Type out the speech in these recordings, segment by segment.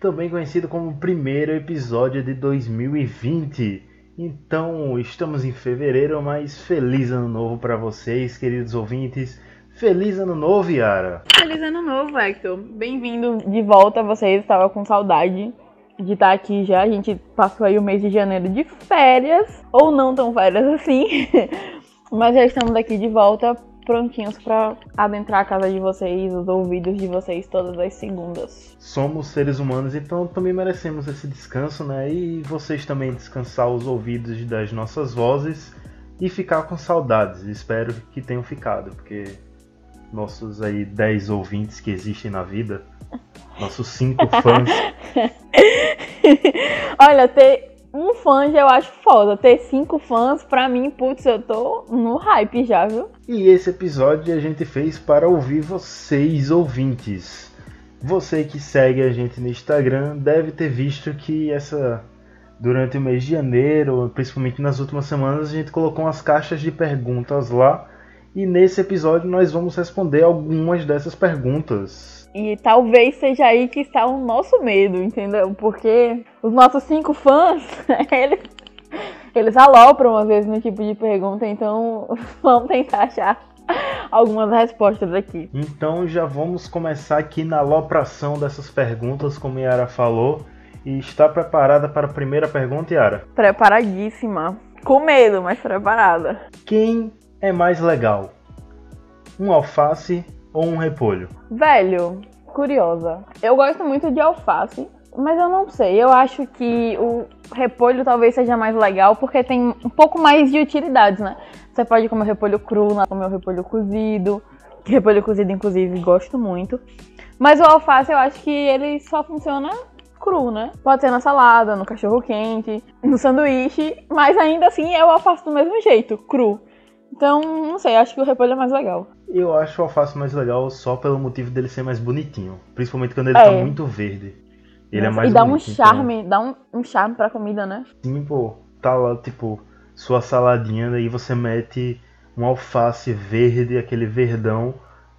também conhecido como o primeiro episódio de 2020. Então, estamos em fevereiro, mas feliz ano novo para vocês, queridos ouvintes. Feliz ano novo, Yara! Feliz ano novo, Hector. Bem-vindo de volta. Vocês estavam com saudade de estar aqui já. A gente passou aí o mês de janeiro de férias, ou não tão férias assim, mas já estamos aqui de volta, prontinhos para adentrar a casa de vocês, os ouvidos de vocês todas as segundas. Somos seres humanos, então também merecemos esse descanso, né? E vocês também descansar os ouvidos das nossas vozes e ficar com saudades. Espero que tenham ficado, porque nossos aí 10 ouvintes que existem na vida, nossos 5 fãs. Olha, ter fã já eu acho foda. Ter cinco fãs, pra mim, putz, eu tô no hype já, viu? E esse episódio a gente fez para ouvir vocês, ouvintes. Você que segue a gente no Instagram deve ter visto que essa durante o mês de janeiro, principalmente nas últimas semanas, a gente colocou umas caixas de perguntas lá. E nesse episódio nós vamos responder algumas dessas perguntas. E talvez seja aí que está o nosso medo, entendeu? Porque os nossos cinco fãs, eles, eles alopram às vezes no tipo de pergunta, então vamos tentar achar algumas respostas aqui. Então já vamos começar aqui na alopração dessas perguntas, como a Yara falou. E está preparada para a primeira pergunta, Yara? Preparadíssima. Com medo, mas preparada. Quem é mais legal? Um alface ou um repolho? Velho, curiosa. Eu gosto muito de alface, mas eu não sei. Eu acho que o repolho talvez seja mais legal porque tem um pouco mais de utilidades, né? Você pode comer repolho cru, né? comer o repolho cozido. Repolho cozido, inclusive, gosto muito. Mas o alface eu acho que ele só funciona cru, né? Pode ser na salada, no cachorro quente, no sanduíche, mas ainda assim é o alface do mesmo jeito, cru. Então, não sei, acho que o repolho é mais legal. Eu acho o alface mais legal só pelo motivo dele ser mais bonitinho. Principalmente quando ele É. tá muito verde. Ele é Nossa, mais e dá um bonito, charme, dá um, um charme pra comida, né? Então, sim, pô, tá lá, tipo, sua saladinha, daí você mete um alface verde, aquele verdão.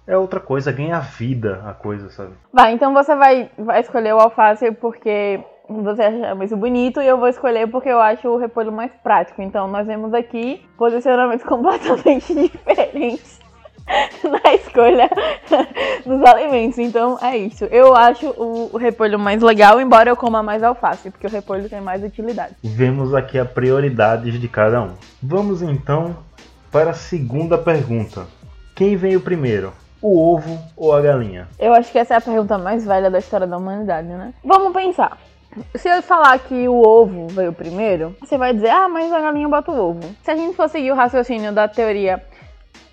É outra coisa, ganha vida a coisa, sabe? Vai, então você vai, vai escolher o alface porque você acha mais bonito e eu vou escolher porque eu acho o repolho mais prático. Então nós vemos aqui posicionamentos completamente diferentes na escolha dos alimentos. Então é isso. Eu acho o, o repolho mais legal, embora eu coma mais alface, porque o repolho tem mais utilidade. Vemos aqui as prioridades de cada um. Vamos então para a segunda pergunta. Quem veio primeiro? O ovo ou a galinha? Eu acho que essa é a pergunta mais velha da história da humanidade, né? Vamos pensar. Se eu falar que o ovo veio primeiro, você vai dizer, ah, mas a galinha bota o ovo. Se a gente for seguir o raciocínio da teoria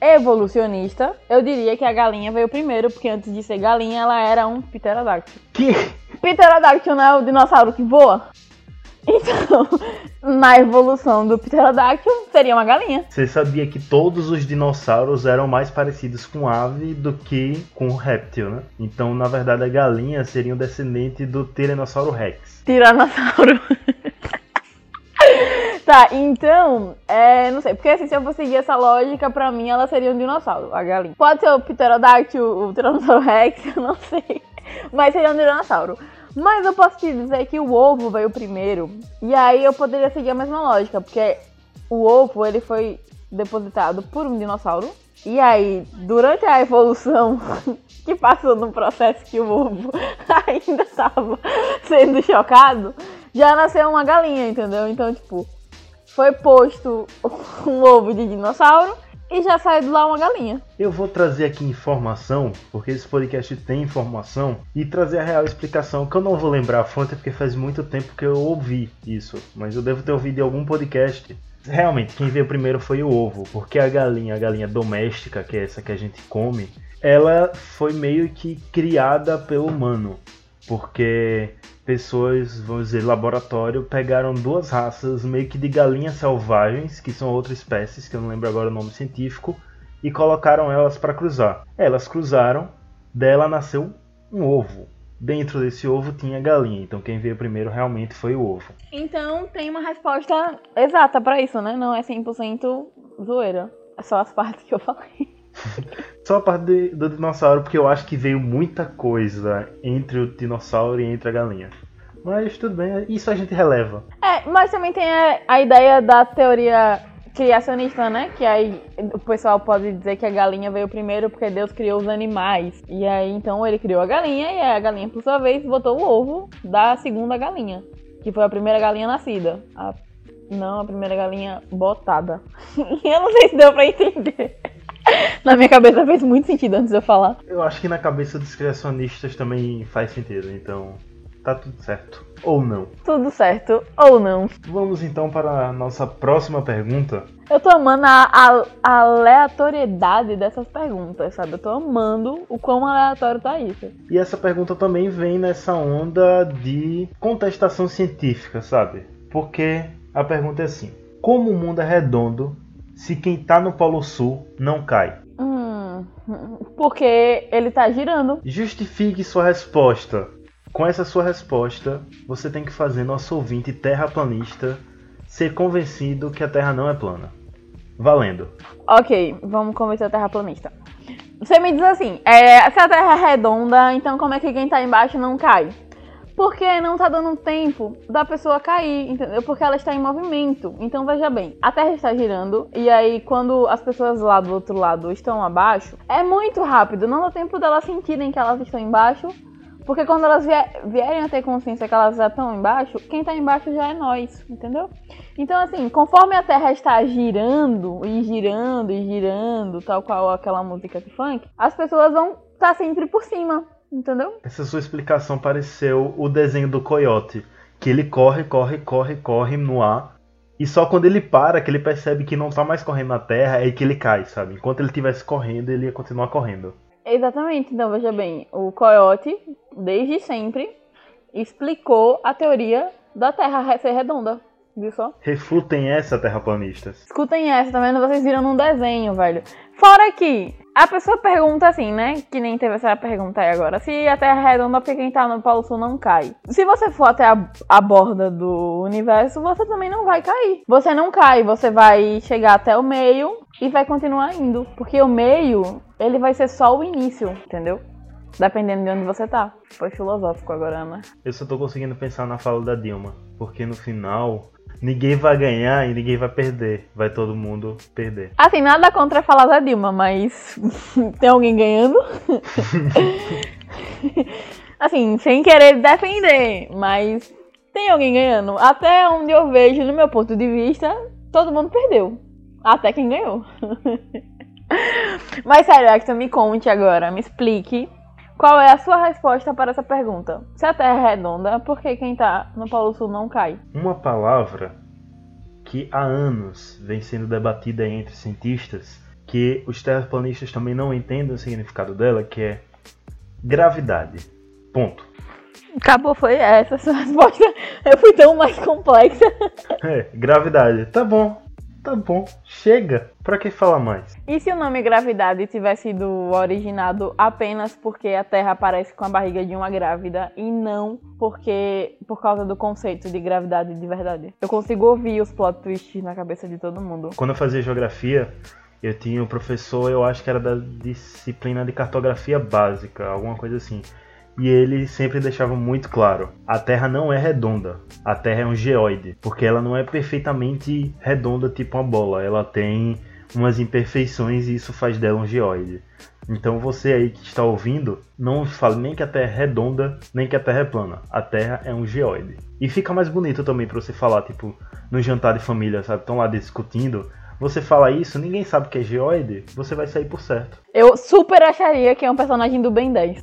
evolucionista, eu diria que a galinha veio primeiro, porque antes de ser galinha, ela era um pterodáctilo. Que? Pterodáctilo não é o dinossauro que voa? Então, na evolução do pterodáctilo, seria uma galinha. Você sabia que todos os dinossauros eram mais parecidos com ave do que com réptil, né? Então, na verdade, a galinha seria um descendente do Tiranossauro Rex. Tiranossauro. tá, então, é, não sei, porque assim, se eu for seguir essa lógica, pra mim ela seria um dinossauro, a galinha. Pode ser o pterodáctilo, o Tiranossauro Rex, eu não sei, mas seria um dinossauro. Mas eu posso te dizer que o ovo veio primeiro, e aí eu poderia seguir a mesma lógica, porque o ovo, ele foi depositado por um dinossauro, e aí, durante a evolução que passou no processo que o ovo ainda estava sendo chocado, já nasceu uma galinha, entendeu? Então, tipo, foi posto um ovo de dinossauro e já saiu de lá uma galinha. Eu vou trazer aqui informação, porque esse podcast tem informação, e trazer a real explicação, que eu não vou lembrar a fonte porque faz muito tempo que eu ouvi isso, mas eu devo ter ouvido em algum podcast. Realmente, quem veio primeiro foi o ovo, porque a galinha, a galinha doméstica, que é essa que a gente come, ela foi meio que criada pelo humano, porque pessoas, vamos dizer, laboratório, pegaram duas raças meio que de galinhas selvagens, que são outras espécies, que eu não lembro agora o nome científico, e colocaram elas para cruzar. Elas cruzaram, dela nasceu um ovo. Dentro desse ovo tinha galinha, então quem veio primeiro realmente foi o ovo. Então tem uma resposta exata pra isso, né? Não é 100% zoeira. É só as partes que eu falei. Só a parte de- do dinossauro, porque eu acho que veio muita coisa entre o dinossauro e entre a galinha. Mas tudo bem, isso a gente releva. É, mas também tem a, a ideia da teoria criacionista, né? Que aí o pessoal pode dizer que a galinha veio primeiro porque Deus criou os animais. E aí então ele criou a galinha e a galinha, por sua vez, botou o ovo da segunda galinha, que foi a primeira galinha nascida. A- não, a primeira galinha botada. eu não sei se deu pra entender. Na minha cabeça fez muito sentido antes de eu falar. Eu acho que na cabeça dos criacionistas também faz sentido, então tá tudo certo. Ou não. Tudo certo ou não. Vamos então para a nossa próxima pergunta. Eu tô amando a, a- a aleatoriedade dessas perguntas, sabe? Eu tô amando o quão aleatório tá isso. E essa pergunta também vem nessa onda de contestação científica, sabe? Porque a pergunta é assim: Como o mundo é redondo se quem tá no Polo Sul não cai? Hum, porque ele tá girando. Justifique sua resposta. Com essa sua resposta, você tem que fazer nosso ouvinte terraplanista ser convencido que a Terra não é plana. Valendo. Ok, vamos convencer a terraplanista. Você me diz assim, é, se a Terra é redonda, então como é que quem tá embaixo não cai? Porque não tá dando tempo da pessoa cair, entendeu? Porque ela está em movimento. Então veja bem, a Terra está girando e aí quando as pessoas lá do outro lado estão abaixo, é muito rápido, não dá tempo delas sentirem que elas estão embaixo. Porque quando elas vier- vierem a ter consciência que elas já estão embaixo, quem tá embaixo já é nós, entendeu? Então, assim, conforme a Terra está girando e girando e girando, tal qual aquela música de funk, as pessoas vão estar sempre por cima, entendeu? Essa sua explicação pareceu o desenho do coiote, que ele corre, corre, corre, corre no ar, e só quando ele para, que ele percebe que não tá mais correndo na terra, é que ele cai, sabe? Enquanto ele estivesse correndo, ele ia continuar correndo. Exatamente. Então, veja bem, o Coyote, desde sempre, explicou a teoria da Terra ser redonda. Viu só? Refutem essa, terraplanistas. Escutem essa, tá vendo? Vocês viram num desenho, velho. Fora que a pessoa pergunta assim, né? Que nem teve essa pergunta aí agora. Se a Terra é redonda, porque quem tá no Polo Sul não cai. Se você for até a, a borda do universo, você também não vai cair. Você não cai, você vai chegar até o meio e vai continuar indo. Porque o meio, ele vai ser só o início, entendeu? Dependendo de onde você tá. Foi filosófico agora, né? Eu só tô conseguindo pensar na fala da Dilma, porque no final, ninguém vai ganhar e ninguém vai perder. Vai todo mundo perder. Assim, nada contra falar da Dilma, mas tem alguém ganhando? assim, sem querer defender, mas tem alguém ganhando. Até onde eu vejo, no meu ponto de vista, todo mundo perdeu. Até quem ganhou. mas sério, Hector, me conte agora, me explique qual é a sua resposta para essa pergunta. Se a Terra é redonda, por que quem tá no Polo Sul não cai? Uma palavra que há anos vem sendo debatida entre cientistas, que os terraplanistas também não entendem o significado dela, que é gravidade. Ponto. Acabou, foi essa a sua resposta. Eu fui tão mais complexa. É, gravidade. Tá bom. Tá bom. Chega. Pra que falar mais? E se o nome gravidade tivesse sido originado apenas porque a Terra aparece com a barriga de uma grávida e não porque por causa do conceito de gravidade de verdade? Eu consigo ouvir os plot twists na cabeça de todo mundo. Quando eu fazia geografia, eu tinha um professor, eu acho que era da disciplina de cartografia básica, alguma coisa assim. E ele sempre deixava muito claro: a Terra não é redonda, a Terra é um geoide, porque ela não é perfeitamente redonda tipo uma bola, ela tem umas imperfeições e isso faz dela um geoide. Então você aí que está ouvindo, não fale nem que a Terra é redonda, nem que a Terra é plana. A Terra é um geoide. E fica mais bonito também para você falar, tipo, no jantar de família, sabe? Estão lá discutindo. Você fala isso, ninguém sabe que é geoide, você vai sair por certo. Eu super acharia que é um personagem do Ben 10.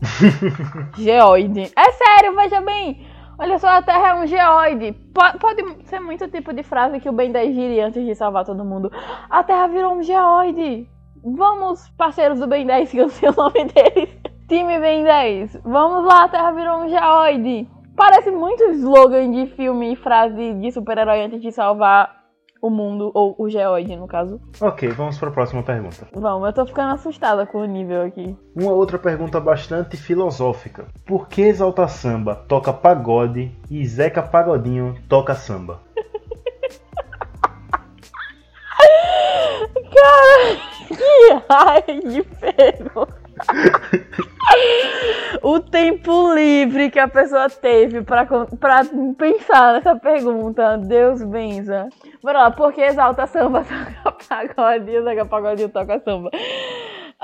geoide. É sério, veja bem. Olha só, a Terra é um geoide. Po- Pode ser muito tipo de frase que o Ben 10 diria antes de salvar todo mundo. A Terra virou um geoide. Vamos, parceiros do Ben 10, que eu sei o nome deles. Time Ben 10. Vamos lá, a Terra virou um geoide. Parece muito slogan de filme e frase de super-herói antes de salvar o mundo, ou o geoide, no caso. Ok, vamos para a próxima pergunta. Vamos, eu tô ficando assustada com o nível aqui. Uma outra pergunta bastante filosófica. Por que Exalta Samba toca pagode e Zeca Pagodinho toca samba? Cara, que raio de pergunta. o tempo livre que a pessoa teve pra pensar nessa pergunta. Deus benza. Bora lá, por que exalta samba toca pagode e Zeca Pagodinho toca samba?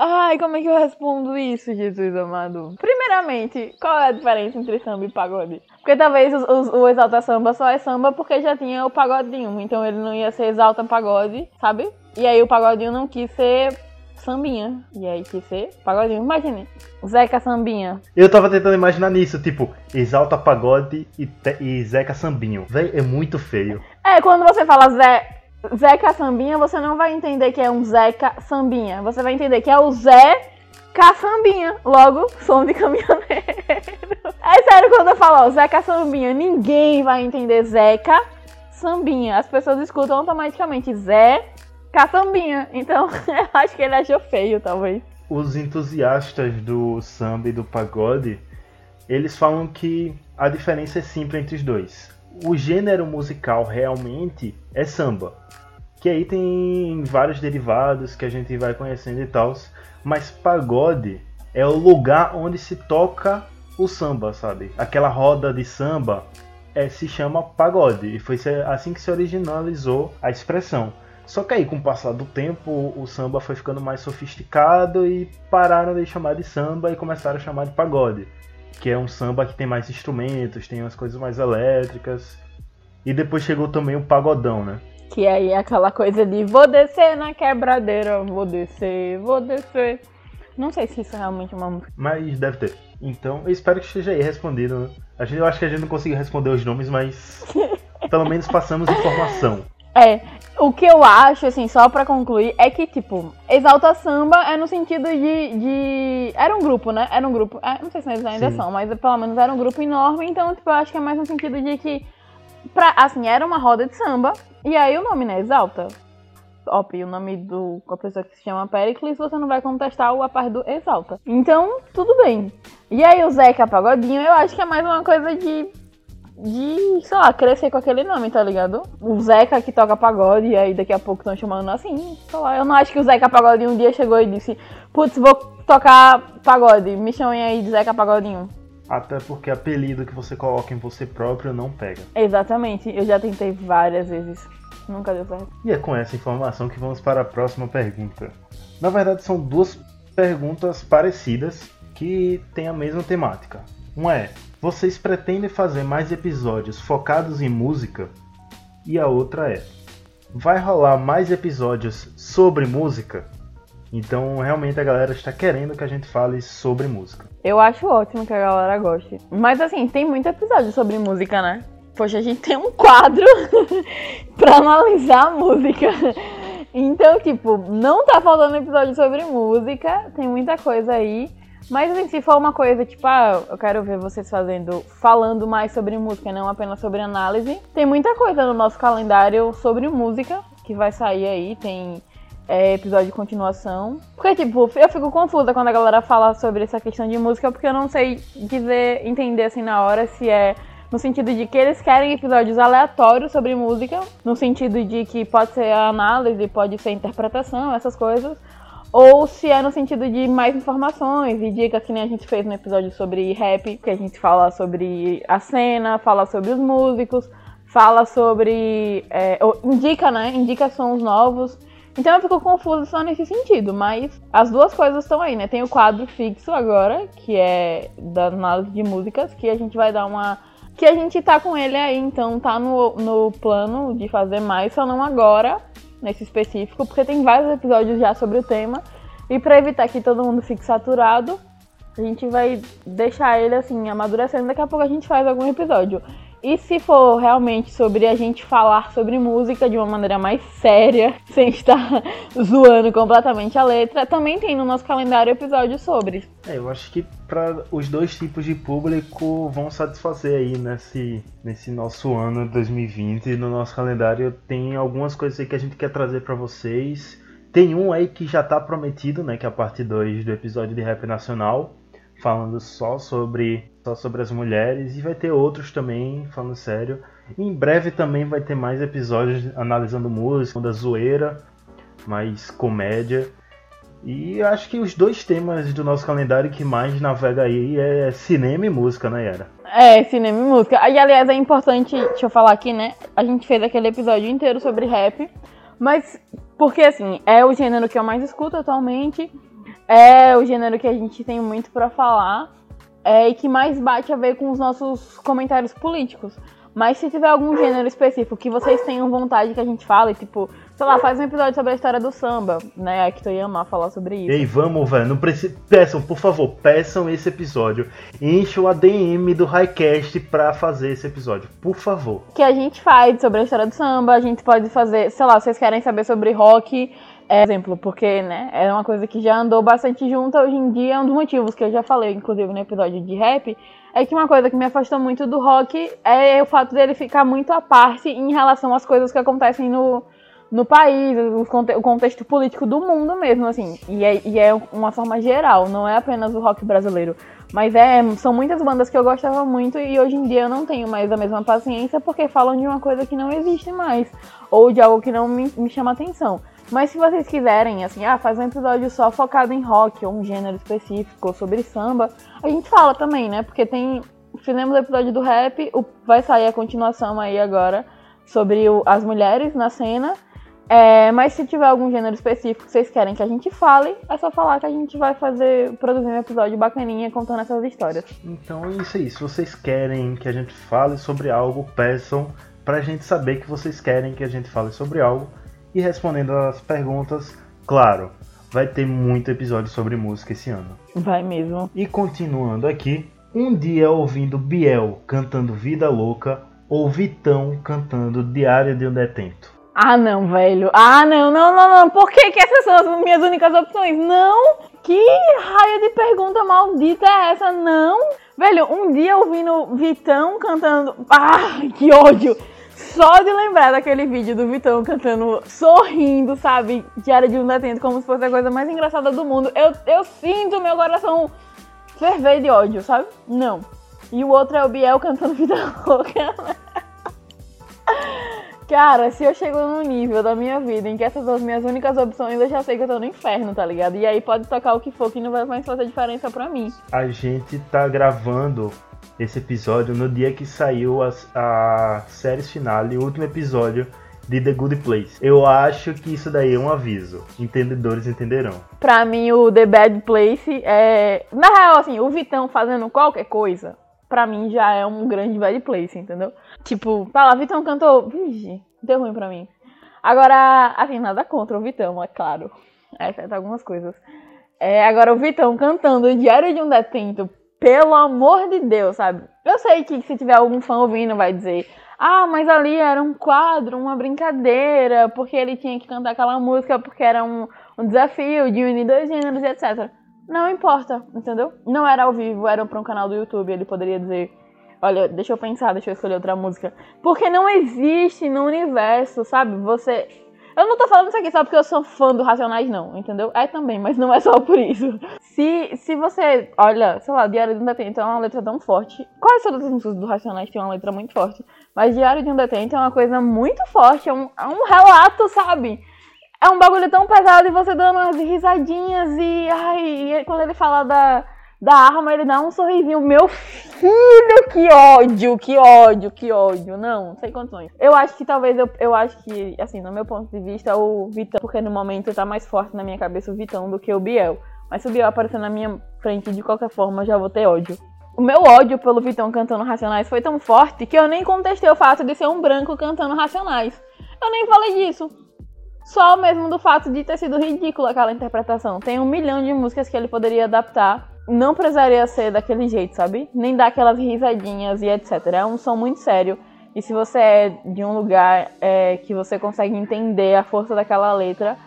Ai, como é que eu respondo isso, Jesus amado? Primeiramente, qual é a diferença entre samba e pagode? Porque talvez o exalta samba só é samba porque já tinha o pagodinho. Então ele não ia ser exalta pagode, sabe? E aí o pagodinho não quis ser sambinha. E aí quis ser pagodinho. Imagine, Zeca Sambinha. Eu tava tentando imaginar nisso, tipo, exalta pagode e, te, e Zeca Sambinho. Véi, é muito feio. É, quando você fala Zé, Zeca Sambinha, você não vai entender que é um Zeca Sambinha. Você vai entender que é o Zé Caçambinha. Logo, som de caminhoneiro. É sério quando eu falo ó, Zeca Sambinha, ninguém vai entender Zeca Sambinha. As pessoas escutam automaticamente Zé Caçambinha. Então, eu acho que ele achou feio, talvez. Os entusiastas do samba e do pagode, eles falam que a diferença é simples entre os dois. O gênero musical realmente é samba. Que aí tem vários derivados que a gente vai conhecendo e tal. Mas pagode é o lugar onde se toca o samba, sabe? Aquela roda de samba é, se chama pagode. E foi assim que se originalizou a expressão. Só que aí, com o passar do tempo, o samba foi ficando mais sofisticado e pararam de chamar de samba e começaram a chamar de pagode. Que é um samba que tem mais instrumentos, tem umas coisas mais elétricas. E depois chegou também o pagodão, né? Que aí é aquela coisa de vou descer na quebradeira, vou descer, vou descer. Não sei se isso é realmente uma música. Mas deve ter. Então, eu espero que esteja aí respondido. Né? A gente, eu acho que a gente não conseguiu responder os nomes, mas pelo menos passamos informação. É, o que eu acho, assim, só pra concluir, é que, tipo, Exalta Samba é no sentido de. de... Era um grupo, né? Era um grupo. É, não sei se eles ainda Sim. são, mas pelo menos era um grupo enorme, então, tipo, eu acho que é mais no sentido de que. Pra, assim, era uma roda de samba, e aí o nome, né? Exalta. Op, o nome do a pessoa que se chama Pericles, você não vai contestar o a parte do Exalta. Então, tudo bem. E aí o Zeca Pagodinho, eu acho que é mais uma coisa de de, sei lá, crescer com aquele nome, tá ligado? O Zeca que toca pagode, e aí daqui a pouco estão chamando assim, sei lá. Eu não acho que o Zeca Pagodinho um dia chegou e disse: Putz, vou tocar pagode, me chamem aí de Zeca Pagodinho. Até porque apelido que você coloca em você próprio não pega. Exatamente, eu já tentei várias vezes. Nunca deu certo. E é com essa informação que vamos para a próxima pergunta. Na verdade, são duas perguntas parecidas que têm a mesma temática. Uma é: vocês pretendem fazer mais episódios focados em música? E a outra é: vai rolar mais episódios sobre música? Então, realmente a galera está querendo que a gente fale sobre música. Eu acho ótimo que a galera goste. Mas assim, tem muito episódio sobre música, né? Poxa, a gente tem um quadro para analisar a música. Então, tipo, não tá faltando episódio sobre música, tem muita coisa aí. Mas assim, se for uma coisa tipo, ah, eu quero ver vocês fazendo, falando mais sobre música, não apenas sobre análise, tem muita coisa no nosso calendário sobre música que vai sair aí, tem é, episódio de continuação. Porque, tipo, eu fico confusa quando a galera fala sobre essa questão de música, porque eu não sei dizer, entender assim na hora se é no sentido de que eles querem episódios aleatórios sobre música, no sentido de que pode ser análise, pode ser interpretação, essas coisas, ou se é no sentido de mais informações e dicas que nem a gente fez no episódio sobre rap, que a gente fala sobre a cena, fala sobre os músicos, fala sobre. É, indica, né? Indica sons novos. Então eu fico confusa só nesse sentido, mas as duas coisas estão aí, né? Tem o quadro fixo agora, que é da análise de músicas, que a gente vai dar uma. Que a gente tá com ele aí, então tá no, no plano de fazer mais, só não agora, nesse específico, porque tem vários episódios já sobre o tema. E para evitar que todo mundo fique saturado, a gente vai deixar ele assim amadurecendo. Daqui a pouco a gente faz algum episódio. E se for realmente sobre a gente falar sobre música de uma maneira mais séria, sem estar zoando completamente a letra, também tem no nosso calendário episódio sobre. É, eu acho que para os dois tipos de público vão satisfazer aí nesse, nesse nosso ano 2020. No nosso calendário tem algumas coisas aí que a gente quer trazer para vocês. Tem um aí que já tá prometido, né, que é a parte 2 do episódio de Rap Nacional, falando só sobre só sobre as mulheres e vai ter outros também, falando sério. E em breve também vai ter mais episódios analisando música, da zoeira, mais comédia. E acho que os dois temas do nosso calendário que mais navega aí é cinema e música, né, Yara? É, cinema e música. E aliás, é importante, deixa eu falar aqui, né? A gente fez aquele episódio inteiro sobre rap, mas porque assim, é o gênero que eu mais escuto atualmente, é o gênero que a gente tem muito para falar é, e que mais bate a ver com os nossos comentários políticos. Mas se tiver algum gênero específico que vocês tenham vontade que a gente fale, tipo, sei lá, faz um episódio sobre a história do samba, né? É que tu ia amar falar sobre isso. Ei, vamos, velho. Não precisa. Peçam, por favor, peçam esse episódio. Enche o ADM do Highcast pra fazer esse episódio, por favor. Que a gente faz sobre a história do samba, a gente pode fazer, sei lá, vocês querem saber sobre rock, é, exemplo, porque, né, é uma coisa que já andou bastante junto hoje em dia, é um dos motivos que eu já falei, inclusive no episódio de rap, é que uma coisa que me afastou muito do rock é o fato dele ficar muito à parte em relação às coisas que acontecem no, no país, o contexto político do mundo mesmo, assim, e é, e é uma forma geral, não é apenas o rock brasileiro. Mas é, são muitas bandas que eu gostava muito e hoje em dia eu não tenho mais a mesma paciência porque falam de uma coisa que não existe mais, ou de algo que não me, me chama atenção. Mas se vocês quiserem, assim, ah, fazer um episódio só focado em rock ou um gênero específico ou sobre samba, a gente fala também, né? Porque tem. Fizemos o episódio do rap, o, vai sair a continuação aí agora sobre o, as mulheres na cena. É, mas se tiver algum gênero específico que vocês querem que a gente fale, é só falar que a gente vai fazer, produzir um episódio bacaninha contando essas histórias. Então é isso aí. Se vocês querem que a gente fale sobre algo, peçam pra gente saber que vocês querem que a gente fale sobre algo e respondendo as perguntas, claro, vai ter muito episódio sobre música esse ano. Vai mesmo. E continuando aqui, um dia ouvindo Biel cantando Vida Louca ou Vitão cantando Diário de um Detento. Ah não, velho. Ah não, não, não, não. Por que, que essas são as minhas únicas opções? Não! Que raia de pergunta maldita é essa? Não! Velho, um dia ouvindo Vitão cantando. Ah, que ódio! Só de lembrar daquele vídeo do Vitão cantando, sorrindo, sabe? Diário de um detento, como se fosse a coisa mais engraçada do mundo. Eu, eu sinto meu coração ferver de ódio, sabe? Não. E o outro é o Biel cantando Vida Louca. Cara, se eu chego num nível da minha vida em que essas são as minhas únicas opções, eu já sei que eu tô no inferno, tá ligado? E aí pode tocar o que for que não vai mais fazer diferença pra mim. A gente tá gravando esse episódio no dia que saiu a, a série final, o último episódio de The Good Place. Eu acho que isso daí é um aviso. Entendedores entenderão. Pra mim, o The Bad Place é. Na real, assim, o Vitão fazendo qualquer coisa, pra mim já é um grande Bad Place, entendeu? Tipo, tá lá, Vitão cantou. Vixe, deu ruim pra mim. Agora, assim, nada contra o Vitão, é claro. Exceto algumas coisas. É, agora, o Vitão cantando Diário de um Detento pelo amor de Deus, sabe? Eu sei que se tiver algum fã ouvindo vai dizer, ah, mas ali era um quadro, uma brincadeira, porque ele tinha que cantar aquela música porque era um, um desafio de unir dois gêneros, etc. Não importa, entendeu? Não era ao vivo, era para um canal do YouTube, ele poderia dizer, olha, deixa eu pensar, deixa eu escolher outra música. Porque não existe no universo, sabe? Você eu não tô falando isso aqui só porque eu sou fã do Racionais, não, entendeu? É também, mas não é só por isso. Se, se você olha, sei lá, Diário de um Detento é uma letra tão forte. Quase todas as músicas do Racionais têm uma letra muito forte. Mas Diário de um Detento é uma coisa muito forte, é um, é um relato, sabe? É um bagulho tão pesado e você dando umas risadinhas e. Ai, e quando ele fala da da arma, ele dá um sorrisinho. Meu filho, que ódio, que ódio, que ódio. Não, sem condições. Eu acho que talvez, eu, eu acho que, assim, no meu ponto de vista, o Vitão, porque no momento tá mais forte na minha cabeça o Vitão do que o Biel. Mas se o Biel aparecer na minha frente de qualquer forma, eu já vou ter ódio. O meu ódio pelo Vitão cantando Racionais foi tão forte que eu nem contestei o fato de ser um branco cantando Racionais. Eu nem falei disso. Só mesmo do fato de ter sido ridícula aquela interpretação. Tem um milhão de músicas que ele poderia adaptar não precisaria ser daquele jeito, sabe? Nem dar aquelas risadinhas e etc. É um som muito sério. E se você é de um lugar é, que você consegue entender a força daquela letra,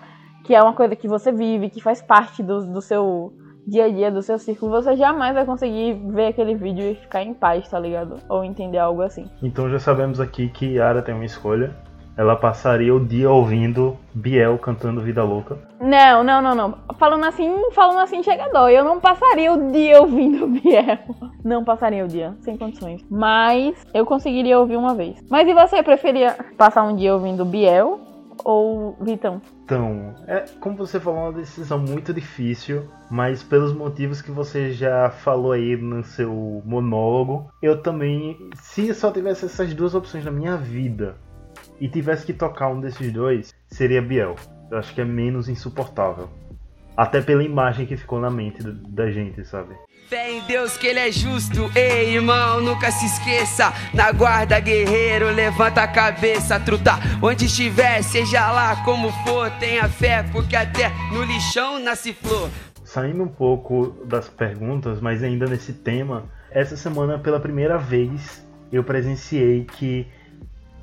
que é uma coisa que você vive, que faz parte do, do seu dia a dia, do seu círculo, você jamais vai conseguir ver aquele vídeo e ficar em paz, tá ligado? Ou entender algo assim. Então já sabemos aqui que Yara tem uma escolha. Ela passaria o dia ouvindo Biel cantando Vida Louca. Não, não, não, não. Falando assim, falando assim chega dó. Eu não passaria o dia ouvindo Biel. Não passaria o dia, sem condições. Mas eu conseguiria ouvir uma vez. Mas e você preferia passar um dia ouvindo Biel ou Vitão? Então, é, como você falou, é uma decisão muito difícil, mas pelos motivos que você já falou aí no seu monólogo, eu também, se só tivesse essas duas opções na minha vida e tivesse que tocar um desses dois, seria Biel. Eu acho que é menos insuportável. Até pela imagem que ficou na mente da gente, sabe? Fé em Deus que ele é justo, ei irmão, nunca se esqueça. Na guarda, guerreiro, levanta a cabeça, truta. Onde estiver, seja lá como for, tenha fé, porque até no lixão nasce flor. Saindo um pouco das perguntas, mas ainda nesse tema, essa semana pela primeira vez eu presenciei que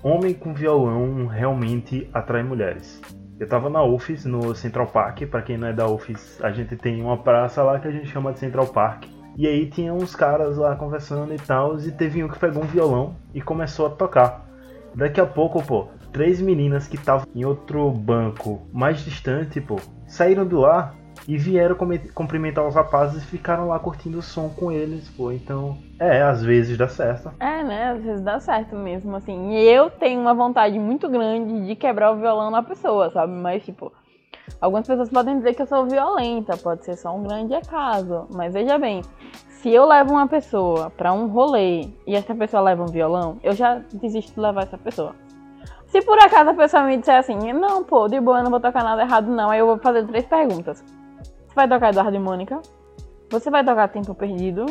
homem com violão realmente atrai mulheres. Eu tava na UFES, no Central Park. Para quem não é da UFES, a gente tem uma praça lá que a gente chama de Central Park. E aí tinha uns caras lá conversando e tal, e teve um que pegou um violão e começou a tocar. Daqui a pouco, pô, três meninas que estavam em outro banco mais distante, pô, saíram do lá e vieram cumprimentar os rapazes e ficaram lá curtindo o som com eles, pô. Então, é, às vezes dá certo. É, né? Às vezes dá certo mesmo, assim. E eu tenho uma vontade muito grande de quebrar o violão na pessoa, sabe? Mas, tipo, algumas pessoas podem dizer que eu sou violenta, pode ser só um grande acaso. Mas veja bem, se eu levo uma pessoa para um rolê e essa pessoa leva um violão, eu já desisto de levar essa pessoa. Se por acaso a pessoa me disser assim, não, pô, de boa, eu não vou tocar nada errado, não, aí eu vou fazer três perguntas. Vai tocar Eduardo e Mônica? Você vai tocar Tempo Perdido?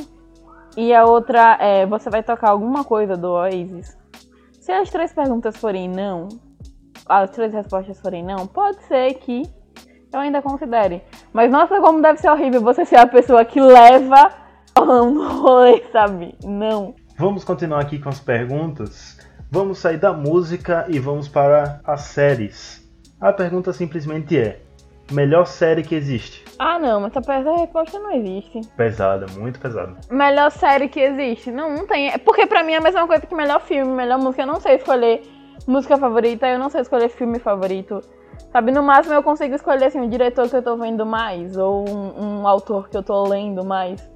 E a outra é, você vai tocar alguma coisa do Oasis? Se as três perguntas forem não, as três respostas forem não, pode ser que eu ainda considere. Mas nossa, como deve ser horrível você ser a pessoa que leva falando oi, sabe? Não. Vamos continuar aqui com as perguntas. Vamos sair da música e vamos para as séries. A pergunta simplesmente é: melhor série que existe? Ah, não, mas essa resposta não existe. Pesada, muito pesada. Melhor série que existe? Não, não tem. É porque pra mim é a mesma coisa que melhor filme, melhor música. Eu não sei escolher música favorita, eu não sei escolher filme favorito. Sabe, no máximo eu consigo escolher assim, o diretor que eu tô vendo mais, ou um, um autor que eu tô lendo mais.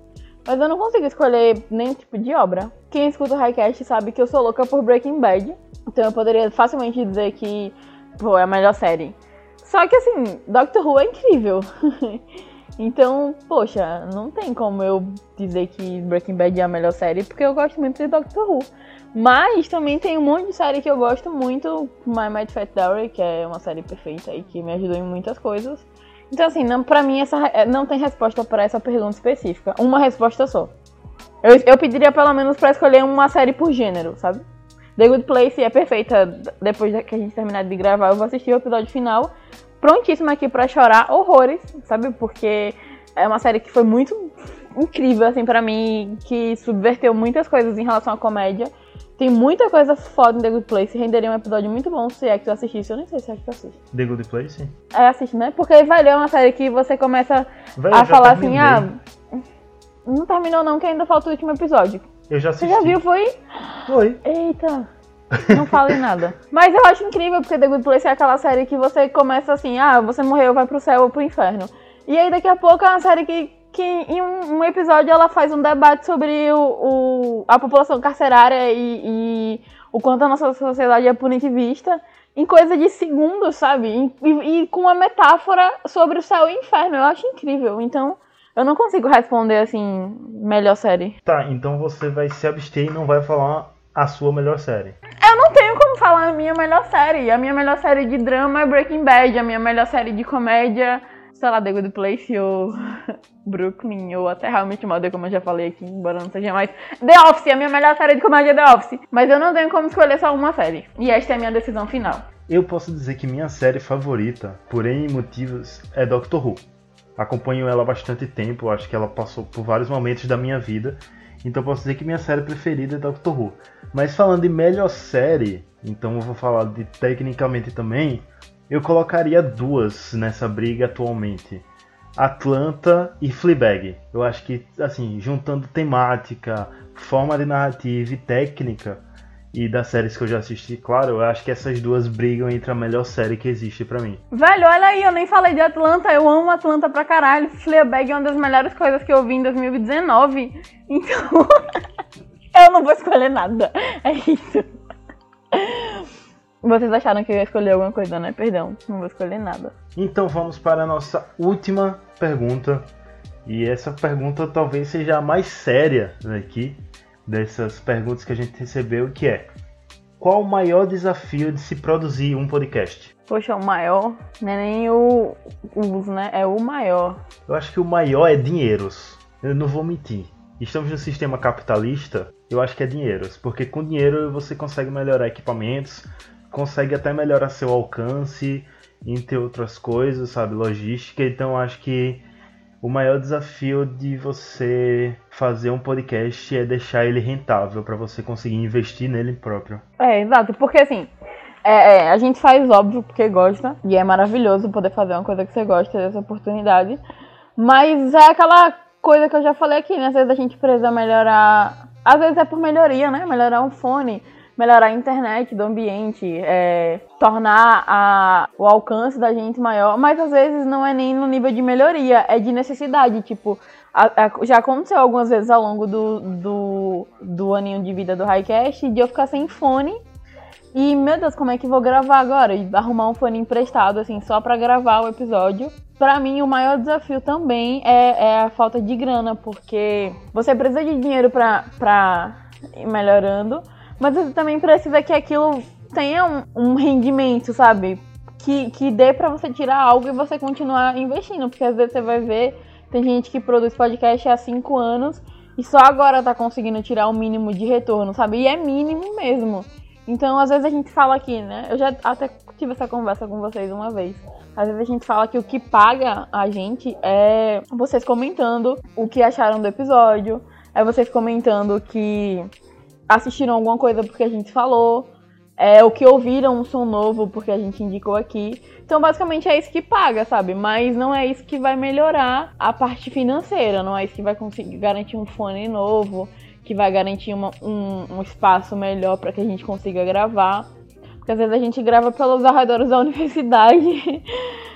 Mas eu não consigo escolher nenhum tipo de obra. Quem escuta o Highcast sabe que eu sou louca por Breaking Bad. Então eu poderia facilmente dizer que, pô, é a melhor série. Só que assim, Doctor Who é incrível. então, poxa, não tem como eu dizer que Breaking Bad é a melhor série, porque eu gosto muito de Doctor Who. Mas também tem um monte de série que eu gosto muito, My Mad Fat Diary, que é uma série perfeita e que me ajudou em muitas coisas. Então, assim, não, pra mim essa, é, não tem resposta para essa pergunta específica. Uma resposta só. Eu, eu pediria pelo menos para escolher uma série por gênero, sabe? The Good Place é perfeita. Depois que a gente terminar de gravar, eu vou assistir o episódio final. Prontíssima aqui para chorar horrores, sabe? Porque é uma série que foi muito incrível, assim, para mim, que subverteu muitas coisas em relação à comédia. Tem muita coisa foda em The Good Place. Renderia um episódio muito bom se é que tu assistisse. Eu nem sei se é que tu assiste. The Good Place? É, assiste, né? Porque vai ler uma série que você começa Véio, a falar assim, ah. Não terminou não, que ainda falta o último episódio. Eu já assisti. Você já viu, foi? Foi. Eita. Não fale nada. Mas eu acho incrível, porque The Good Place é aquela série que você começa assim, ah, você morreu, vai pro céu ou pro inferno. E aí daqui a pouco é uma série que que em um, um, episódio ela faz um debate sobre o, o a população carcerária e, e, o quanto a nossa sociedade é punitivista em coisa de segundos, sabe? E, e, com uma metáfora sobre o céu e o inferno. Eu acho incrível. Então, eu não consigo responder assim, melhor série. Tá, então você vai se abster e não vai falar a sua melhor série. Eu não tenho como falar a minha melhor série. A minha melhor série de drama é Breaking Bad. A minha melhor série de comédia sei lá, The Good Place ou Brooklyn, ou até realmente Mother, como eu já falei aqui, embora não seja mais. The Office, a minha melhor série de comédia é The Office. Mas eu não tenho como escolher só uma série. E esta é a minha decisão final. Eu posso dizer que minha série favorita, por N motivos, é Doctor Who. Acompanho ela há bastante tempo, acho que ela passou por vários momentos da minha vida. Então posso dizer que minha série preferida é Doctor Who. Mas falando de melhor série, então eu vou falar de tecnicamente também, eu colocaria duas nessa briga atualmente. Atlanta e Fleabag. Eu acho que, assim, juntando temática, forma de narrativa e técnica, e das séries que eu já assisti, claro, eu acho que essas duas brigam entre a melhor série que existe para mim. Velho, olha aí, eu nem falei de Atlanta, eu amo Atlanta pra caralho. Fleabag é uma das melhores coisas que eu vi em 2019. Então, eu não vou escolher nada. É isso. Vocês acharam que eu ia escolher alguma coisa, né? Perdão, não vou escolher nada. Então vamos para a nossa última pergunta. E essa pergunta talvez seja a mais séria daqui, dessas perguntas que a gente recebeu, que é qual o maior desafio de se produzir um podcast? Poxa, o maior não é nem o uso, né? É o maior. Eu acho que o maior é dinheiros. Eu não vou mentir. Estamos no sistema capitalista, eu acho que é dinheiros, porque com dinheiro você consegue melhorar equipamentos, consegue até melhorar seu alcance, entre outras coisas, sabe, logística. Então acho que o maior desafio de você fazer um podcast é deixar ele rentável para você conseguir investir nele próprio. É, exato, porque assim, é, é, a gente faz óbvio porque gosta, e é maravilhoso poder fazer uma coisa que você gosta dessa oportunidade, mas é aquela coisa que eu já falei aqui, né? Às vezes a gente precisa melhorar, às vezes é por melhoria, né? Melhorar um fone, melhorar a internet do ambiente, é, tornar a, o alcance da gente maior, mas às vezes não é nem no nível de melhoria, é de necessidade. Tipo, a, a, já aconteceu algumas vezes ao longo do, do, do aninho de vida do Highcast de eu ficar sem fone. E, meu Deus, como é que vou gravar agora? E arrumar um fone emprestado, assim, só para gravar o episódio. Para mim, o maior desafio também é, é, a falta de grana, porque você precisa de dinheiro pra ir melhorando, mas você também precisa que aquilo tenha um, um rendimento, sabe? Que, que dê para você tirar algo e você continuar investindo. Porque às vezes você vai ver, tem gente que produz podcast há cinco anos e só agora tá conseguindo tirar o mínimo de retorno, sabe? E é mínimo mesmo. Então, às vezes a gente fala aqui, né? Eu já até tive essa conversa com vocês uma vez. Às vezes a gente fala que o que paga a gente é vocês comentando o que acharam do episódio, é vocês comentando que assistiram alguma coisa porque a gente falou, é o que ouviram um som novo porque a gente indicou aqui. Então, basicamente é isso que paga, sabe? Mas não é isso que vai melhorar a parte financeira, não é isso que vai conseguir garantir um fone novo, que vai garantir uma, um, um espaço melhor para que a gente consiga gravar. Porque às vezes a gente grava pelos arredores da universidade.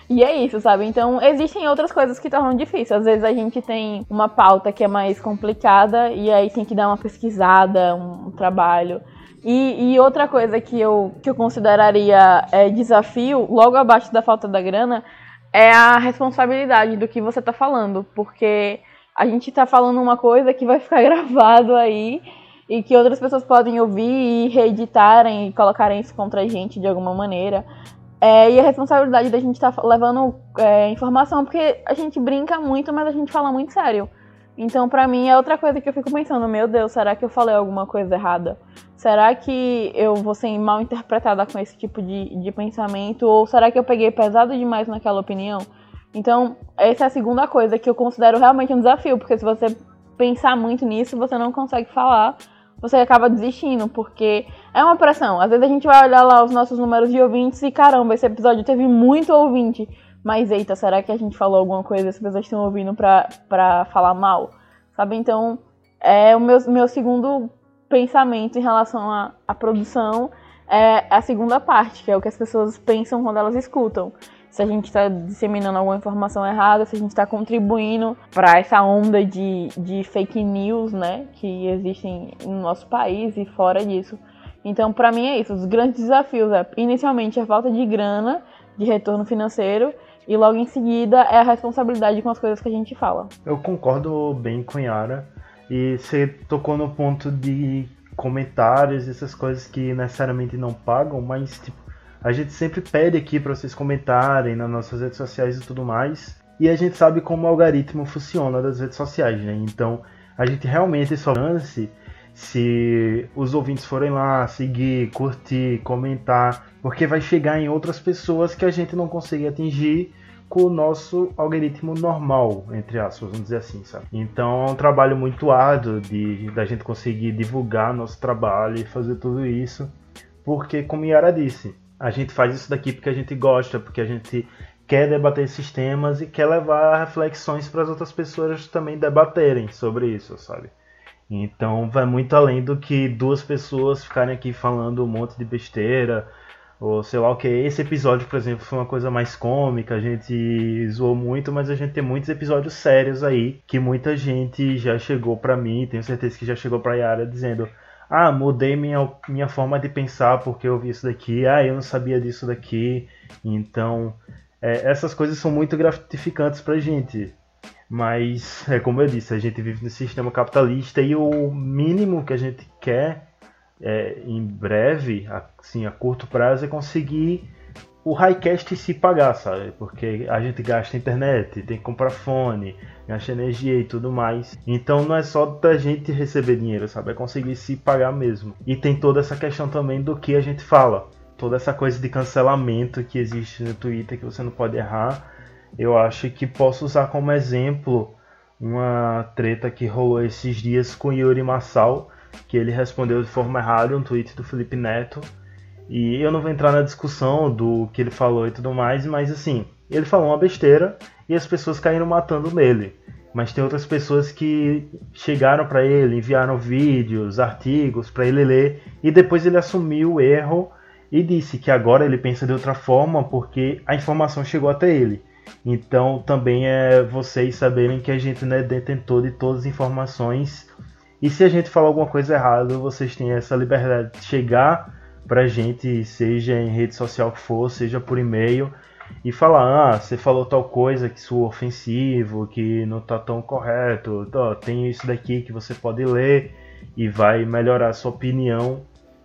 E é isso, sabe? Então, existem outras coisas que tornam difícil. Às vezes a gente tem uma pauta que é mais complicada e aí tem que dar uma pesquisada, um, trabalho. E, e, outra coisa que eu, que eu consideraria é, desafio, logo abaixo da falta da grana, é a responsabilidade do que você tá falando. Porque a gente tá falando uma coisa que vai ficar gravado aí e que outras pessoas podem ouvir e reeditarem e colocarem isso contra a gente de alguma maneira. É, e a responsabilidade da gente estar tá levando é, informação, porque a gente brinca muito, mas a gente fala muito sério. Então, pra mim, é outra coisa que eu fico pensando: meu Deus, será que eu falei alguma coisa errada? Será que eu vou ser mal interpretada com esse tipo de, de pensamento? Ou será que eu peguei pesado demais naquela opinião? Então, essa é a segunda coisa que eu considero realmente um desafio, porque se você pensar muito nisso, você não consegue falar você acaba desistindo, porque é uma pressão. Às vezes a gente vai olhar lá os nossos números de ouvintes e caramba, esse episódio teve muito ouvinte. Mas eita, será que a gente falou alguma coisa as pessoas estão ouvindo pra, pra falar mal? Sabe? Então, é o meu, meu segundo pensamento em relação à, à produção é a segunda parte, que é o que as pessoas pensam quando elas escutam se a gente está disseminando alguma informação errada, se a gente está contribuindo para essa onda de, de fake news, né, que existem no nosso país e fora disso. Então, para mim é isso. Os grandes desafios é, inicialmente, a falta de grana, de retorno financeiro, e logo em seguida é a responsabilidade com as coisas que a gente fala. Eu concordo bem com Yara. E você tocou no ponto de comentários, essas coisas que necessariamente não pagam, mas tipo, a gente sempre pede aqui para vocês comentarem nas nossas redes sociais e tudo mais. E a gente sabe como o algoritmo funciona das redes sociais, né? Então a gente realmente só lance se os ouvintes forem lá seguir, curtir, comentar, porque vai chegar em outras pessoas que a gente não consegue atingir com o nosso algoritmo normal, entre aspas, vamos dizer assim, sabe? Então é um trabalho muito árduo de da gente conseguir divulgar nosso trabalho e fazer tudo isso, porque como Yara disse, a gente faz isso daqui porque a gente gosta, porque a gente quer debater esses temas e quer levar reflexões para as outras pessoas também debaterem sobre isso, sabe? Então vai muito além do que duas pessoas ficarem aqui falando um monte de besteira, ou sei lá o que. Esse episódio, por exemplo, foi uma coisa mais cômica, a gente zoou muito, mas a gente tem muitos episódios sérios aí que muita gente já chegou para mim, tenho certeza que já chegou pra Yara dizendo. Ah, mudei minha, minha forma de pensar porque eu vi isso daqui. Ah, eu não sabia disso daqui. Então, é, essas coisas são muito gratificantes pra gente. Mas, é como eu disse, a gente vive no sistema capitalista e o mínimo que a gente quer é, em breve, assim, a curto prazo, é conseguir o Highcast se pagar, sabe? Porque a gente gasta internet, tem que comprar fone, gasta energia e tudo mais. Então não é só da gente receber dinheiro, sabe? É conseguir se pagar mesmo. E tem toda essa questão também do que a gente fala. Toda essa coisa de cancelamento que existe no Twitter que você não pode errar eu acho que posso usar como exemplo uma treta que rolou esses dias com Yuri Massal, que ele respondeu de forma errada um tweet do Felipe Neto. E eu não vou entrar na discussão do que ele falou e tudo mais, mas assim, ele falou uma besteira e as pessoas caíram matando nele. Mas tem outras pessoas que chegaram para ele, enviaram vídeos, artigos para ele ler e depois ele assumiu o erro e disse que agora ele pensa de outra forma porque a informação chegou até ele. Então também é vocês saberem que a gente não é detentor de todas as informações. E se a gente falar alguma coisa errada, vocês têm essa liberdade de chegar pra gente, seja em rede social que for, seja por e-mail, e falar, ah, você falou tal coisa que soa ofensivo, que não tá tão correto, ó, tem isso daqui que você pode ler e vai melhorar a sua opinião.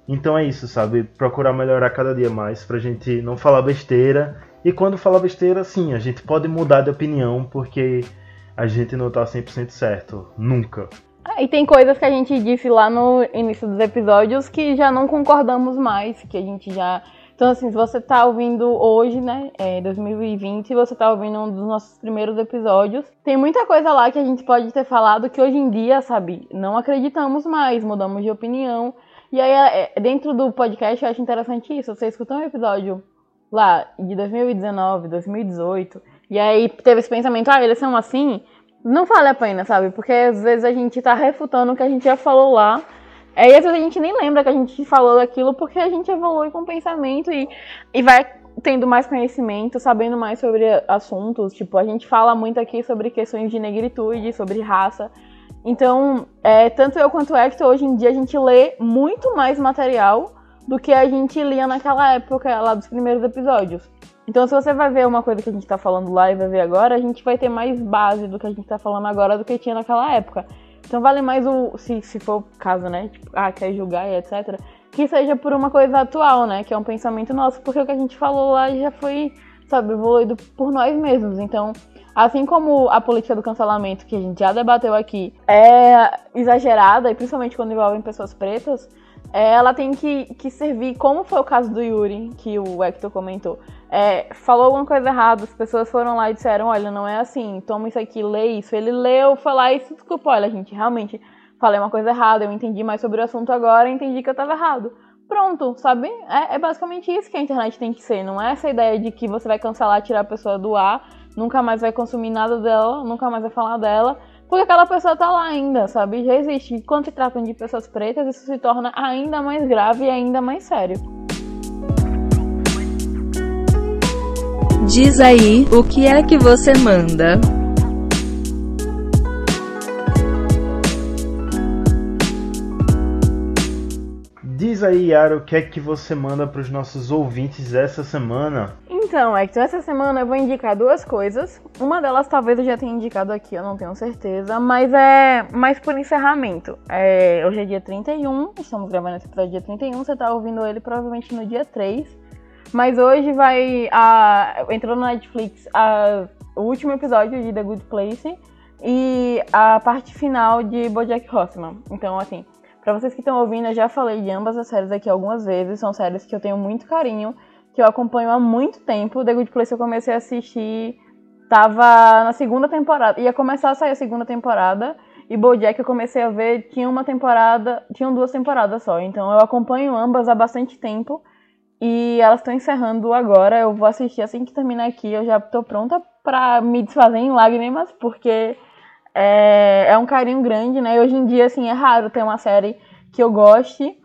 Então é isso, sabe? Procurar melhorar cada dia mais pra gente não falar besteira e quando fala besteira, sim, a gente pode mudar de opinião porque a gente não tá 100% certo. Nunca. Ah, e tem coisas que a gente disse lá no início dos episódios que já não concordamos mais, que a gente já. Então, assim, se você tá ouvindo hoje, né, é 2020, e você tá ouvindo um dos nossos primeiros episódios, tem muita coisa lá que a gente pode ter falado que hoje em dia, sabe, não acreditamos mais, mudamos de opinião. E aí, é, dentro do podcast, eu acho interessante isso. Você escutou um episódio lá de 2019, 2018, e aí teve esse pensamento, ah, eles são assim, não vale a pena, sabe? Porque às vezes a gente tá refutando o que a gente já falou lá. Aí às vezes a gente nem lembra que a gente falou daquilo porque a gente evolui com o pensamento e, e vai tendo mais conhecimento, sabendo mais sobre assuntos. Tipo, a gente fala muito aqui sobre questões de negritude, sobre raça. Então, é, tanto eu quanto o Hector, hoje em dia a gente lê muito mais material do que a gente lia naquela época lá dos primeiros episódios. Então, se você vai ver uma coisa que a gente tá falando lá e vai ver agora, a gente vai ter mais base do que a gente tá falando agora do que tinha naquela época. Então, vale mais o. Se, se for caso, né? Tipo, ah, quer julgar e etc. Que seja por uma coisa atual, né? Que é um pensamento nosso, porque o que a gente falou lá já foi, sabe, evoluído por nós mesmos. Então, assim como a política do cancelamento, que a gente já debateu aqui, é exagerada, e principalmente quando envolvem pessoas pretas, ela tem que, que servir, como foi o caso do Yuri, que o Hector comentou. É, falou alguma coisa errada, as pessoas foram lá e disseram, olha, não é assim, toma isso aqui, lê isso. Ele leu, foi lá e se desculpou, olha, gente, realmente falei uma coisa errada, eu entendi mais sobre o assunto agora, entendi que eu estava errado. Pronto, sabe? É, é, basicamente isso que a internet tem que ser. Não é essa ideia de que você vai cancelar, tirar a pessoa do ar, nunca mais vai consumir nada dela, nunca mais vai falar dela porque aquela pessoa tá lá ainda, sabe? Já existe. E quando se tratam de pessoas pretas, isso se torna ainda mais grave e ainda mais sério. Diz aí, o que é que você manda? Aí, Yara, o que é que você manda para os nossos ouvintes essa semana? Então, Hector, essa semana eu vou indicar duas coisas. Uma delas talvez eu já tenha indicado aqui, eu não tenho certeza, mas é mais por encerramento. É, hoje é dia 31, estamos gravando esse episódio dia 31, você tá ouvindo ele provavelmente no dia 3. Mas hoje vai. A, entrou no Netflix a, o último episódio de The Good Place e a parte final de Bojack Horseman. Então, assim, para vocês que estão ouvindo, eu já falei de ambas as séries aqui algumas vezes, são séries que eu tenho muito carinho que eu acompanho há muito tempo. The Good Place eu comecei a assistir tava na segunda temporada, ia começar a sair a segunda temporada, e BoJack eu comecei a ver, tinha uma temporada, tinham duas temporadas só, então eu acompanho ambas há bastante tempo, e elas estão encerrando agora, eu vou assistir assim que terminar aqui, eu já tô pronta pra me desfazer em lágrimas, porque é, é um carinho grande, né, e hoje em dia, assim, é raro ter uma série que eu goste,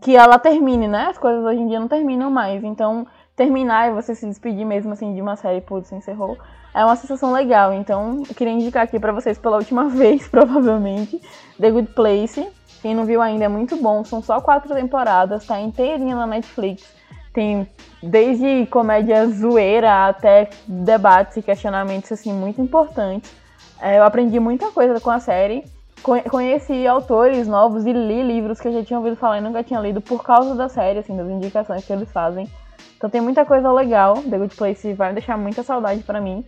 que ela termine, né, as coisas hoje em dia não terminam mais, então terminar e você se despedir mesmo assim de uma série, putz, encerrou, é uma sensação legal. Então, eu queria indicar aqui para vocês pela última vez, provavelmente, The Good Place. Quem não viu ainda é muito bom, são só quatro temporadas, tá inteirinha na Netflix. Tem desde comédia zoeira até debates e questionamentos assim muito importantes. É, eu aprendi muita coisa com a série. Conheci autores novos e li livros que eu já tinha ouvido falar e nunca tinha lido por causa da série, assim, das indicações que eles fazem. Então tem muita coisa legal. The Good Place vai deixar muita saudade para mim.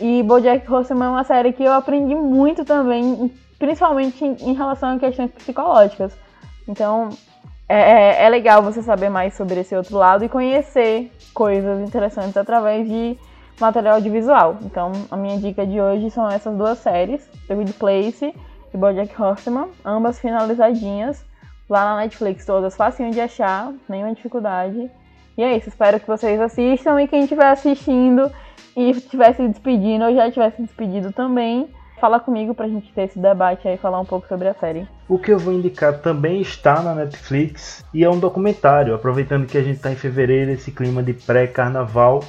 E BoJack Horseman é uma série que eu aprendi muito também, principalmente em, relação a questões psicológicas. Então é, é, é legal você saber mais sobre esse outro lado e conhecer coisas interessantes através de material audiovisual. Então a minha dica de hoje são essas duas séries, The Good Place e BoJack Horseman, ambas finalizadinhas lá na Netflix, todas facinho de achar, nenhuma dificuldade. E é isso, espero que vocês assistam e quem estiver assistindo e estiver se despedindo ou já estiver se despedido também, fala comigo pra gente ter esse debate aí falar um pouco sobre a série. O que eu vou indicar também está na Netflix e é um documentário. Aproveitando que a gente está em fevereiro, esse clima de pré-carnaval,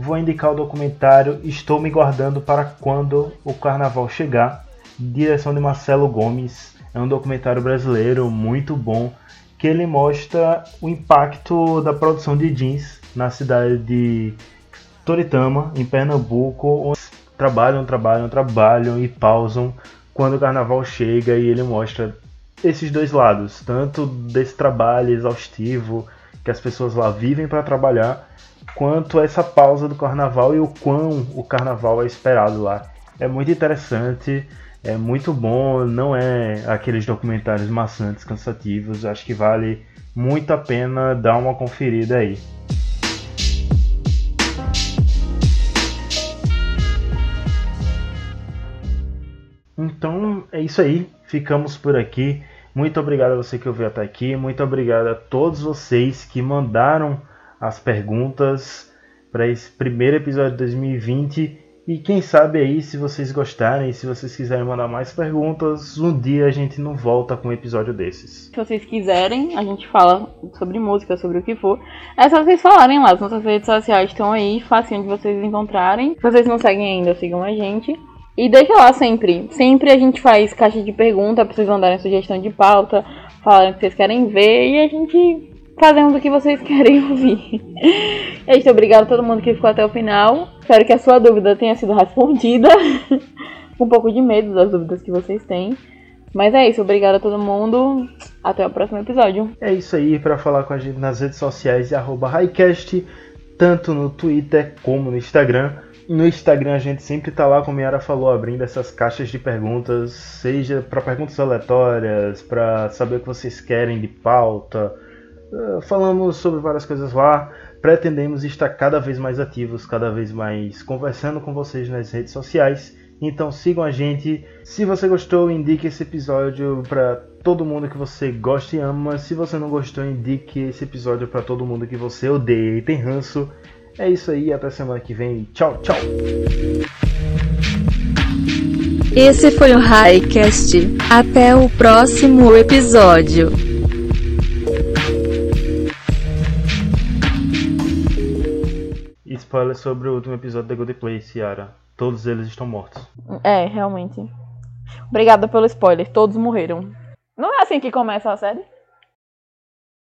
vou indicar o documentário Estou Me Guardando para Quando o Carnaval Chegar, direção de Marcelo Gomes. É um documentário brasileiro muito bom que ele mostra o impacto da produção de jeans na cidade de Toritama, em Pernambuco, onde trabalham, trabalham, trabalham e pausam quando o carnaval chega e ele mostra esses dois lados, tanto desse trabalho exaustivo que as pessoas lá vivem para trabalhar, quanto essa pausa do carnaval e o quão o carnaval é esperado lá. É muito interessante é muito bom, não é aqueles documentários maçantes, cansativos. Acho que vale muito a pena dar uma conferida aí. Então é isso aí, ficamos por aqui. Muito obrigado a você que ouviu até aqui. Muito obrigado a todos vocês que mandaram as perguntas para esse primeiro episódio de 2020. E quem sabe aí, se vocês gostarem, se vocês quiserem mandar mais perguntas, um dia a gente não volta com um episódio desses. Se vocês quiserem, a gente fala sobre música, sobre o que for. É só vocês falarem lá, as nossas redes sociais estão aí, facinho de vocês encontrarem. Se vocês não seguem ainda, sigam a gente. E deixa lá sempre. Sempre a gente faz caixa de pergunta pra vocês mandarem sugestão de pauta, falarem o que vocês querem ver e a gente fazemos o que vocês querem ouvir. É isso, obrigado a todo mundo que ficou até o final. Espero que a sua dúvida tenha sido respondida. um pouco de medo das dúvidas que vocês têm. Mas é isso, obrigado a todo mundo. Até o próximo episódio. É isso aí, para falar com a gente nas redes sociais é highcast, tanto no Twitter como no Instagram. No Instagram a gente sempre tá lá, como a Yara falou, abrindo essas caixas de perguntas, seja para perguntas aleatórias, para saber o que vocês querem de pauta, eh, falamos sobre várias coisas lá. Pretendemos estar cada vez mais ativos, cada vez mais conversando com vocês nas redes sociais. Então sigam a gente. Se você gostou, indique esse episódio para todo mundo que você gosta e ama. Se você não gostou, indique esse episódio para todo mundo que você odeia e tem ranço. É isso aí, até semana que vem. Tchau, tchau. Esse foi o Highcast. Até o próximo episódio. Spoiler sobre o último episódio da Good Place, Yara. Todos eles estão mortos. É, realmente. Obrigada pelo spoiler. Todos morreram. Não é assim que começa a série?